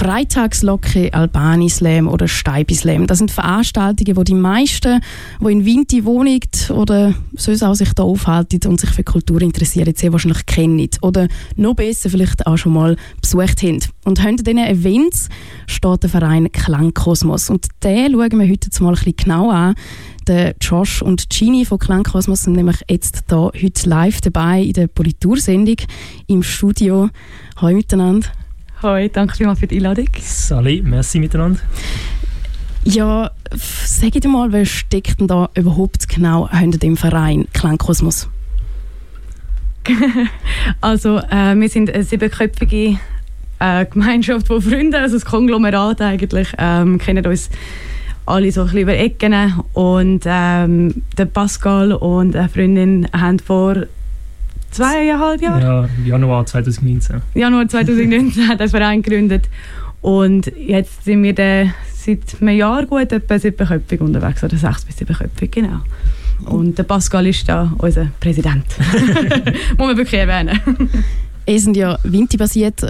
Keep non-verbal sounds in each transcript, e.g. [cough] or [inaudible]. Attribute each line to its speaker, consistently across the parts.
Speaker 1: Freitagslocke, Albani-Slam oder Steibi-Slam. Das sind Veranstaltungen, wo die meisten, die in Winti wohnen oder sonst auch sich da aufhalten und sich für Kultur interessieren, sehr wahrscheinlich kennen oder noch besser vielleicht auch schon mal besucht haben. Und hinter diesen Events steht der Verein Klangkosmos und den schauen wir heute mal ein bisschen genau an. Josh und Gini von Klangkosmos sind nämlich jetzt da heute live dabei in der Politursendung im Studio. Hallo miteinander.
Speaker 2: Hoi, danke vielmals für die Einladung.
Speaker 3: Salut, merci miteinander.
Speaker 1: Ja, sag dir mal, wer steckt denn da überhaupt genau hinter dem Verein Klangkosmos? [laughs]
Speaker 2: also, äh, wir sind eine siebenköpfige äh, Gemeinschaft von Freunden, also das Konglomerat eigentlich. Ähm, kennen uns alle so ein bisschen über Ecken und ähm, der Pascal und eine Freundin haben vor zweieinhalb Jahre?
Speaker 3: Ja, Januar 2019.
Speaker 2: Januar 2019 hat das Verein gegründet. Und jetzt sind wir dann seit einem Jahr gut etwa siebenköpfig unterwegs, oder sechs bis siebenköpfig, genau. Und der Pascal ist da unser Präsident. [laughs] Muss man wirklich erwähnen.
Speaker 1: Ihr sind ja Vinti-basiert.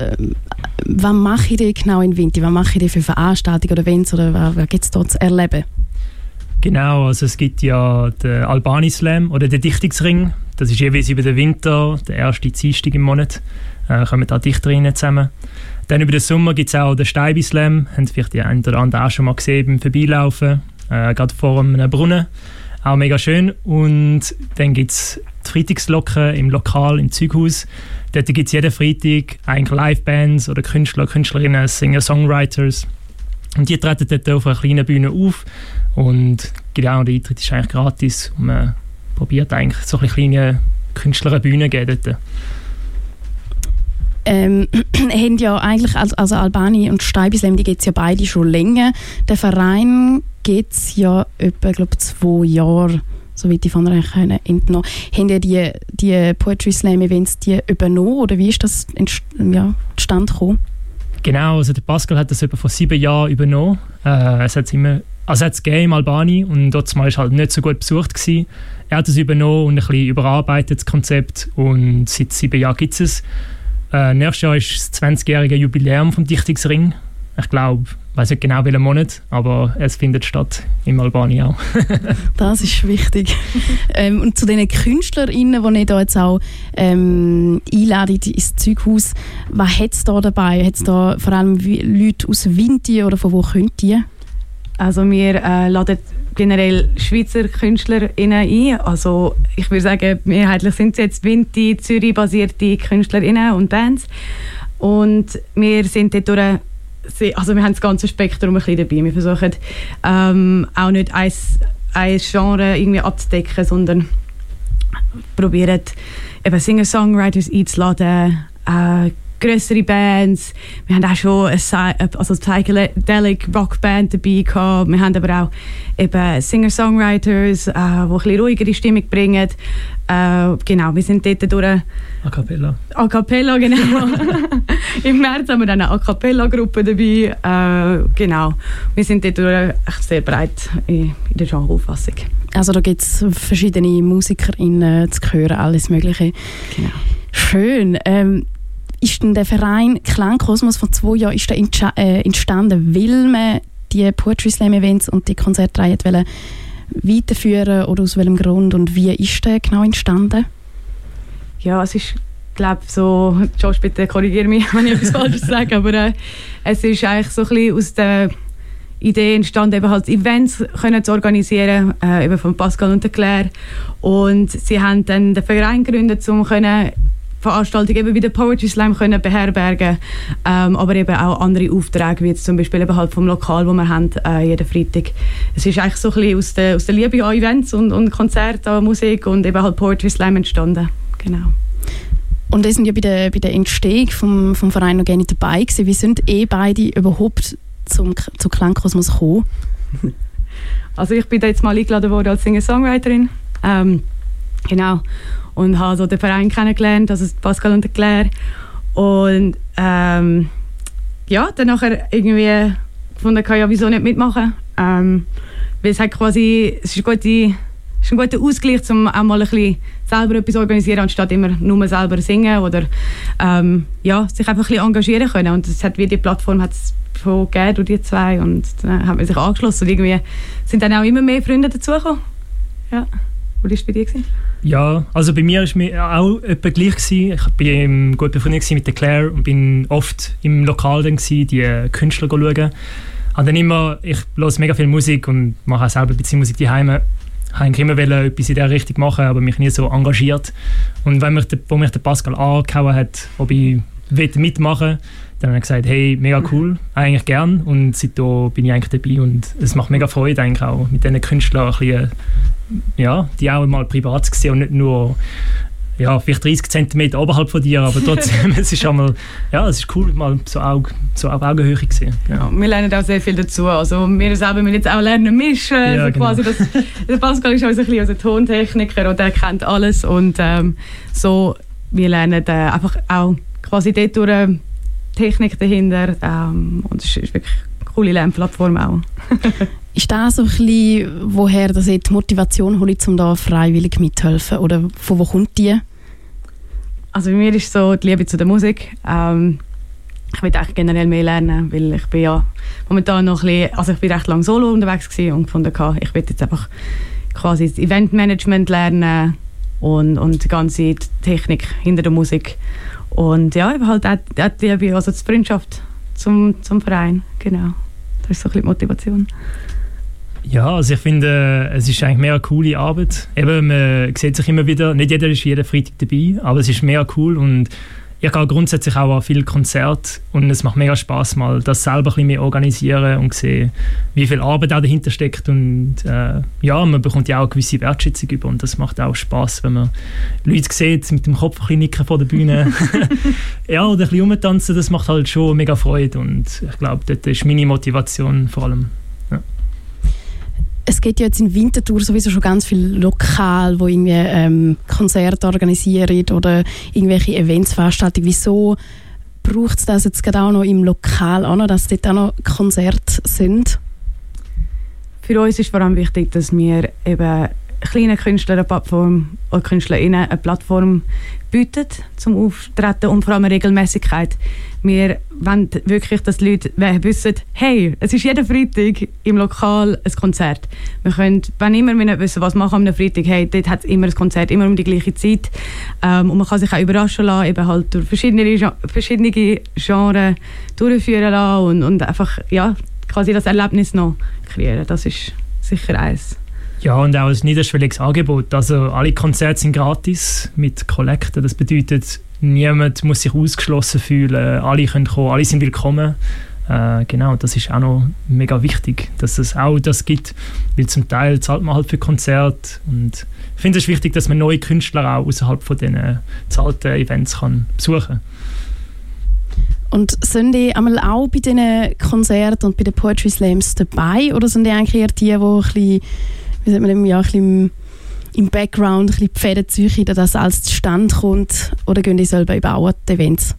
Speaker 1: Was mache ich genau in Vinti? Was mache ich für Veranstaltungen oder Events oder was, was gibt es dort zu erleben?
Speaker 3: Genau, also es gibt ja den Albani Slam oder den Dichtungsring. Das ist jeweils über den Winter, der erste Dienstag im Monat, äh, kommen da Dichterinnen zusammen. Dann über den Sommer gibt es auch den Steibi Slam, haben vielleicht die einen oder anderen auch schon mal gesehen beim Vorbeilaufen, äh, gerade vor einem Brunnen. Auch mega schön. Und dann gibt es die Freitagslocken im Lokal, im Zeughaus. Dort gibt es jeden Freitag eigentlich Livebands oder Künstler, Künstlerinnen, Singer, Songwriters. Und die treten dort auf einer kleinen Bühne auf. Und genau, der Eintritt ist eigentlich gratis. Und man probiert eigentlich so eine kleine Künstlerbühne geben dort.
Speaker 1: Ähm, [clears throat] haben ja eigentlich, also, Albani und Steibislam, die gibt es ja beide schon länger. Der Verein gibt es ja etwa, glaube zwei Jahre, soweit ich von euch entnommen Haben die, die Poetry Slam Events die übernommen oder wie ist das ja, zustande gekommen?
Speaker 3: Genau, also der Pascal hat das etwa vor sieben Jahren übernommen. Äh, es hat immer also hat es im Albani und dort war es halt nicht so gut besucht gewesen. Er hat es übernommen und ein bisschen überarbeitet, das Konzept. Und seit sieben Jahren gibt es es. Äh, nächstes Jahr ist das 20-jährige Jubiläum vom Dichtungsring. Ich glaube, ich weiß nicht genau welchen Monat, aber es findet statt im Albani auch. [laughs]
Speaker 1: das ist wichtig. ähm, und zu den KünstlerInnen, die ihr da jetzt auch ähm, einladet ins Zeughaus, was hat es da dabei? Hat es da vor allem Leute aus Vinti oder von wo könnt ihr?
Speaker 2: Also wir äh, laden generell Schweizer KünstlerInnen ein. Also ich würde sagen, mehrheitlich sind es jetzt Vinti, Zürich-basierte KünstlerInnen und Bands. Und wir sind dort durch also wir haben das ganze Spektrum ein bisschen dabei. Wir versuchen ähm, auch nicht ein, ein Genre irgendwie abzudecken, sondern probieren Singer-Songwriters einzuladen, äh, größere Bands. Wir haben auch schon eine, also Psychedelic Rockband dabei gehabt. Wir haben aber auch eben Singer-Songwriters, äh, die ein bisschen ruhigere Stimmung bringen. Äh, genau, wir sind dort durch...
Speaker 3: A Cappella.
Speaker 2: A Cappella, genau. [laughs] Im März haben wir dann eine A Cappella-Gruppe dabei. Äh, genau, wir sind dort durch echt sehr breit in, in der Genreauffassung.
Speaker 1: Also da gibt es verschiedene MusikerInnen zu hören, alles mögliche. Genau. Schön. Ähm, ist denn der Verein Klangkosmos von zwei Jahren ist der äh, entstanden, weil man die Poetry Slam Events und die Konzertreihe weiterführen oder aus welchem Grund und wie ist der genau entstanden?
Speaker 2: Ja, es ist glaube so, Josh, bitte korrigiere mich, [laughs] wenn ich etwas Falsches sage, aber äh, es ist eigentlich so ein bisschen aus der Idee entstanden, eben halt Events können zu organisieren, äh, eben von Pascal und Claire und sie haben dann den Verein gegründet, um können Veranstaltungen eben wie der Poetry Slam können beherbergen ähm, aber eben auch andere Aufträge, wie jetzt zum Beispiel eben halt vom Lokal, wo wir haben, äh, jeden Freitag. Es ist eigentlich so ein bisschen aus der, aus der Liebe an Events und, und Konzerten, an Musik und eben halt Poetry Slam entstanden. Genau.
Speaker 1: Und wir sind ja bei der, bei der Entstehung vom, vom Verein noch gerne dabei gewesen. Wie sind eh beide überhaupt zum, zu Klangkosmos gekommen? [laughs]
Speaker 2: Also ich bin da jetzt mal eingeladen worden als Singer-Songwriterin. Ähm, genau und habe so den Verein kennengelernt, also Pascal und Claire. Und ähm, ja, dann nachher irgendwie gefunden, kann ja wieso nicht mitmachen. Ähm, weil es hat quasi, es ist gute ist ein guter Ausgleich, um auch mal ein bisschen selber etwas organisieren, anstatt immer nur selber singen oder ähm, ja, sich einfach ein bisschen engagieren können. Und das hat wie die Plattform hat es von gegeben durch die zwei und dann hat man sich angeschlossen und irgendwie sind dann auch immer mehr Freunde dazugekommen. Ja. Wo war es bei dir? Gewesen?
Speaker 3: Ja, also bei mir war es auch etwa gleich. Gewesen. Ich war gut befreundet mit der Claire und bin oft im Lokal dann gewesen, die Künstler schauen. Und dann immer, ich höre mega viel Musik und mache auch selber ein bisschen Musik daheim ich wollte immer etwas in dieser Richtung machen, aber mich nie so engagiert. Und wenn mich der, wo mich der Pascal angehauen hat, ob ich mitmachen dann habe ich gesagt, hey, mega cool, eigentlich gern. Und seitdem bin ich eigentlich dabei und es macht mega Freude eigentlich auch, mit diesen Künstlern ein bisschen, ja, die auch mal privat zu sehen und nicht nur ja, vielleicht 30 cm oberhalb von dir, aber trotzdem, [laughs] [laughs] es ist einmal, ja, es ist cool, mal so, Auge, so auf Augenhöhe gesehen.
Speaker 2: Ja. wir lernen auch sehr viel dazu. Also wir selber müssen jetzt auch lernen mischen. Ja, also quasi genau. das, der Pascal ist also ein bisschen Tontechniker und er kennt alles und ähm, so, wir lernen äh, einfach auch quasi dort durch äh, Technik dahinter ähm, und es ist wirklich eine coole Lernplattform auch. [laughs]
Speaker 1: ist das so ein bisschen, woher das die Motivation holt, um da freiwillig mitzuhelfen? Oder von wo kommt die?
Speaker 2: Also bei mir ist so die Liebe zu der Musik. Ähm, ich will eigentlich generell mehr lernen, weil ich bin ja momentan noch ein bisschen, also ich bin recht lange solo unterwegs und gefunden, ich will jetzt einfach quasi das Eventmanagement lernen und, und die ganze Technik hinter der Musik. Und ja, ich halt auch, die also die Freundschaft zum, zum Verein, genau. Das ist so ein bisschen die Motivation.
Speaker 3: Ja, also ich finde, es ist eigentlich mehr eine coole Arbeit. Eben, man sieht sich immer wieder, nicht jeder ist jeden Freitag dabei, aber es ist mehr cool und ich gehe grundsätzlich auch an viele Konzerte und es macht mega Spaß mal das selber ein bisschen mehr organisieren und sehen, wie viel Arbeit auch dahinter steckt. Und äh, ja, man bekommt ja auch eine gewisse Wertschätzung über und das macht auch Spaß, wenn man Leute sieht mit dem Kopf ein nicken vor der Bühne. [laughs] Ja, oder ein bisschen rumtanzen, das macht halt schon mega Freude und ich glaube, das ist meine Motivation vor allem
Speaker 1: es gibt ja jetzt in Winterthur sowieso schon ganz viele Lokale, wo irgendwie ähm, Konzerte organisieren oder irgendwelche Events veranstalten. Wieso braucht es das jetzt gerade auch noch im Lokal an, dass dort auch noch Konzerte sind?
Speaker 2: Für uns ist vor allem wichtig, dass wir eben kleinen Künstlern eine Plattform oder KünstlerInnen eine Plattform bieten zum Auftreten und vor allem eine Regelmäßigkeit. Wir wollen wirklich, dass die Leute wissen, hey, es ist jeden Freitag im Lokal ein Konzert. Wir können, wenn immer wir nicht wissen, was machen am Freitag, hey, dort hat es immer ein Konzert, immer um die gleiche Zeit. Ähm, und man kann sich auch überraschen lassen, eben halt durch verschiedene, verschiedene Genres durchführen lassen und, und einfach, ja, quasi das Erlebnis noch kreieren. Das ist sicher eins.
Speaker 3: Ja, und auch ein niederschwelliges Angebot. Also alle Konzerte sind gratis mit Kollekten. Das bedeutet, niemand muss sich ausgeschlossen fühlen. Alle können kommen, alle sind willkommen. Äh, genau, das ist auch noch mega wichtig, dass es auch das gibt, weil zum Teil zahlt man halt für Konzerte und ich finde es wichtig, dass man neue Künstler auch außerhalb von diesen zahlten Events kann besuchen
Speaker 1: und sind die einmal auch bei diesen Konzerten und bei den Poetry Slams dabei oder sind die eigentlich eher die, die ein bisschen wie sagt man ja, ein im Background ein bisschen die Fäden ziehen, dass das alles zustande kommt? Oder gehen die selber an die Events?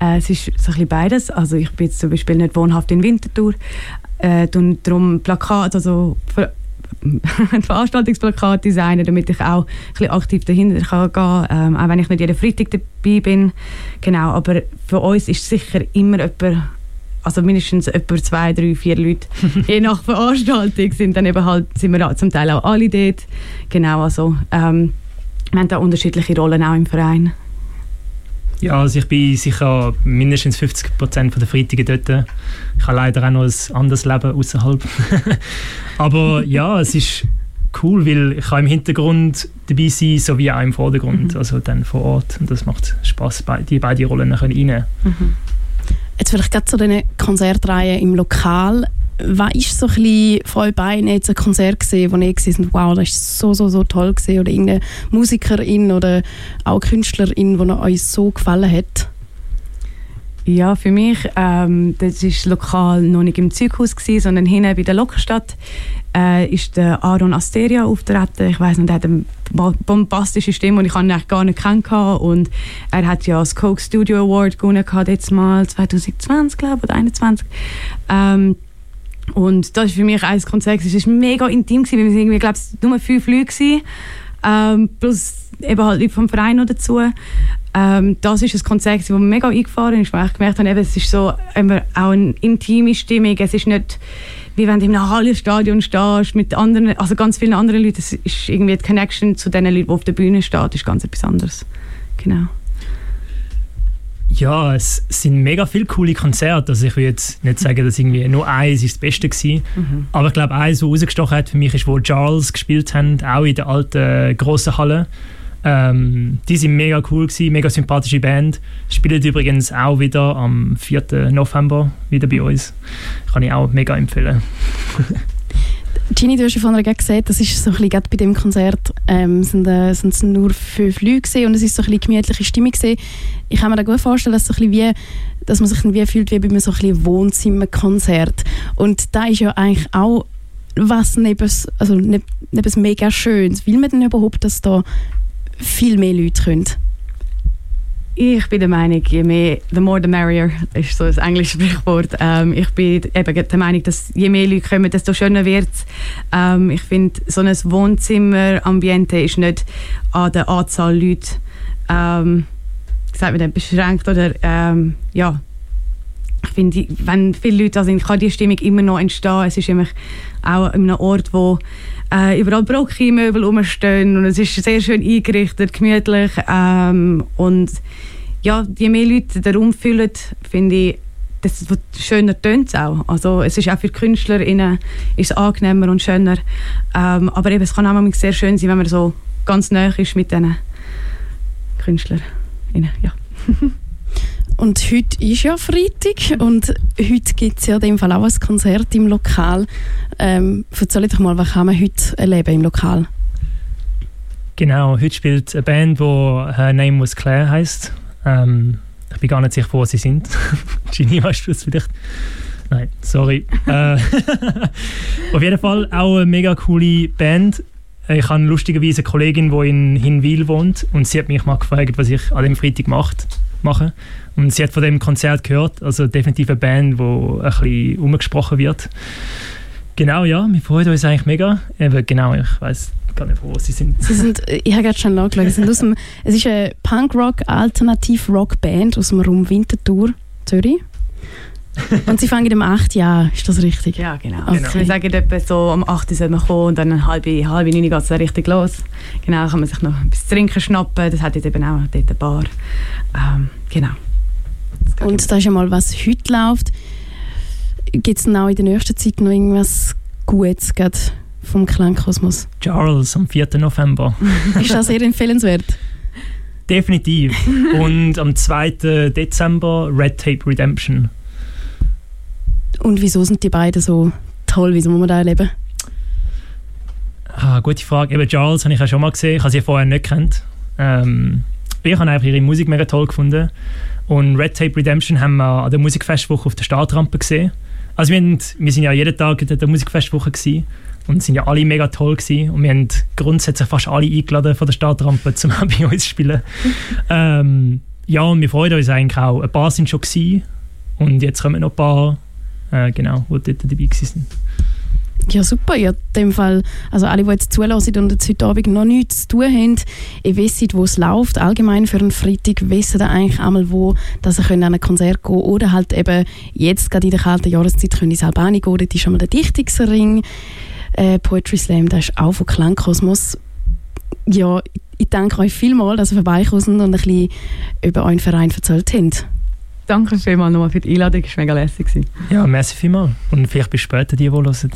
Speaker 2: Äh, es ist so ein beides. Also ich bin jetzt zum Beispiel nicht wohnhaft in Winterthur. Äh, und darum Plakat, also [laughs] Veranstaltungsplakat designen, damit ich auch ein bisschen aktiv dahinter kann gehen kann, ähm, auch wenn ich nicht jeden Freitag dabei bin. Genau, aber für uns ist sicher immer jemand also mindestens etwa zwei, drei, vier Leute, [laughs] je nach Veranstaltung, sind dann eben halt, sind wir zum Teil auch alle dort. Genau, also ähm, wir haben da unterschiedliche Rollen auch im Verein.
Speaker 3: Ja, also ich bin sicher mindestens 50 Prozent der Freitage dort. Ich habe leider auch noch ein anderes Leben außerhalb. [laughs] Aber ja, es ist cool, weil ich kann im Hintergrund dabei sein, sowie auch im Vordergrund, mhm. also dann vor Ort. Und das macht Spaß, die beiden Rollen reinzunehmen. Mhm.
Speaker 1: Jetzt vielleicht gerade zu diesen Konzertreihen im Lokal. Was war so ein bisschen von euch beiden jetzt ein Konzert gesehen, wo ihr gesehen wow, das ist so, so, so toll gewesen, oder irgendeine Musikerin oder auch Künstlerin, die euch so gefallen hat?
Speaker 2: Ja, für mich, ähm, das ist lokal noch nicht im Zughaus gewesen, sondern hinten bei der Lokstadt äh, ist der Aaron Asteria auftreten. Ich weiß nicht, er hat eine bombastische Stimme und ich habe ihn gar nicht kennengelernt. Und er hat ja das Coke Studio Award gewonnen, jetzt mal 2020, glaube oder 2021. Ähm, Und das ist für mich ein Konzert. Es war mega intim, gewesen, weil wir irgendwie, glaube ich, nur fünf Leute waren. Ähm, plus eben halt Leute vom Verein noch dazu. Ähm, das ist ein Konzert, das mir mega eingefahren ist, weil ich gemerkt habe, eben, es ist so eben auch eine intime Stimmung. Es ist nicht, wie wenn du einem Hallenstadion stehst mit anderen, also ganz vielen anderen Leuten. Es ist irgendwie die Connection zu den Leuten, die auf der Bühne stehen, ist ganz etwas anderes. Genau.
Speaker 3: Ja, es sind mega viele coole Konzerte. Also ich will jetzt nicht sagen, dass irgendwie nur eins ist das Beste war. Mhm. Aber ich glaube, eins, was rausgestochen hat für mich, ist, wo Charles gespielt haben, auch in der alten grossen Halle. Ähm, die sind mega cool gewesen, mega sympathische Band. Spielen übrigens auch wieder am 4. November wieder bei uns. Kann ich auch mega empfehlen. [laughs]
Speaker 1: Gini, du hast ja vorhin gesagt, das ist so ein bei dem Konzert ähm, sind, äh, sind es nur fünf Leute und es ist so ein gemütliche Stimmung gewesen. Ich kann mir da gut vorstellen, dass, so ein wie, dass man sich wie fühlt wie bei einem so ein Wohnzimmerkonzert. Und da ist ja eigentlich auch was neben, also neben, neben mega Schönes. Will man denn überhaupt, dass da viel mehr Leute können?
Speaker 2: Ich bin der Meinung, je mehr, the more the merrier, ist so ein englisches Sprichwort. Ähm, ich bin eben der Meinung, dass je mehr Leute kommen, desto schöner wird es. Ähm, ich finde, so ein Wohnzimmer-Ambiente ist nicht an der Anzahl Leute ähm, sagt man dann, beschränkt oder ähm, ja, ich finde, wenn viele Leute da sind, kann die Stimmung immer noch entstehen. Es ist immer auch an einem Ort, wo äh, überall Brocki-Möbel rumstehen und es ist sehr schön eingerichtet, gemütlich ähm, und ja, je mehr Leute den Raum füllen, finde ich, desto schöner tönt es auch. Also es ist auch für KünstlerInnen ist angenehmer und schöner. Ähm, aber eben, es kann auch sehr schön sein, wenn man so ganz nah ist mit diesen KünstlerInnen. Ja. [laughs]
Speaker 1: Und heute ist ja Freitag und heute gibt es ja in dem Fall auch ein Konzert im Lokal. Ähm, erzähl doch mal, was kann man heute erleben im Lokal?
Speaker 3: Genau, heute spielt eine Band, die Her Name Was Claire heisst. Ähm, ich bin gar nicht sicher, wo sie sind. [laughs] Genie, weißt du das vielleicht? Nein, sorry. [laughs] äh, [laughs] auf jeden Fall auch eine mega coole Band. Ich habe lustigerweise eine Kollegin, die in Hinwil wohnt und sie hat mich mal gefragt, was ich an dem Freitag macht, mache. Und sie hat von dem Konzert gehört, also definitiv eine Band, wo ein bisschen umgesprochen wird. Genau, ja, wir freuen uns eigentlich mega. Eben, genau, ich weiß gar nicht, wo sie sind.
Speaker 1: Sie sind ich habe gerade schon nachgeschaut. Sind aus es ist eine Punk-Rock, Alternativ-Rock-Band aus dem Raum Winterthur, Zürich. Und sie fangen um 8 Uhr ist das richtig?
Speaker 2: Ja, genau. Okay. Also wir sagen etwa so, um 8 Uhr soll man kommen und dann um halb, halb 9 Uhr geht es richtig los. Genau, kann man sich noch etwas trinken schnappen. Das hat jetzt eben auch dort eine Bar. Ähm, genau.
Speaker 1: Und das ist einmal, was heute läuft. Gibt es denn auch in der nächsten Zeit noch irgendwas Gutes vom Klangkosmos?
Speaker 3: Charles am 4. November. [laughs]
Speaker 1: ist das sehr empfehlenswert?
Speaker 3: Definitiv. Und am 2. Dezember Red Tape Redemption.
Speaker 1: Und wieso sind die beiden so toll? Wieso muss man da erleben?
Speaker 3: Ah, gute Frage. Eben Charles habe ich ja schon mal gesehen. Ich habe sie vorher nicht kennt. Ähm, ich habe einfach ihre Musik mega toll gefunden. Und Red Tape Redemption haben wir an der Musikfestwoche auf der Startrampe gesehen. Also wir, haben, wir sind ja jeden Tag in der Musikfestwoche gewesen und sind ja alle mega toll gewesen. Und wir haben grundsätzlich fast alle eingeladen von der Startrampe, [laughs] um bei uns zu spielen. ähm, ja, und wir freuen uns eigentlich auch. Ein paar sind schon gewesen und jetzt kommen noch ein paar, äh, genau, die dort dabei waren.
Speaker 1: Ja, super. Ja, in dem Fall, also alle, die jetzt zulassen und jetzt heute Abend noch nichts zu tun haben, ihr wisst, wo es läuft. Allgemein für einen Freitag wissen ihr eigentlich einmal, wo dass ihr an ein Konzert gehen oder halt eben jetzt gerade in der kalten Jahreszeit können ins Albani gehen. Dort ist schon mal der Dichtungsring. Äh, Poetry Slam, das ist auch von Klangkosmos. Ja, ich danke euch vielmals, dass ihr vorbeikommen und ein bisschen über euren Verein erzählt habt.
Speaker 2: Danke vielmals nochmal für die Einladung, es war mega lässig.
Speaker 3: Ja, merci vielmals. Und vielleicht bis später, die, die hören.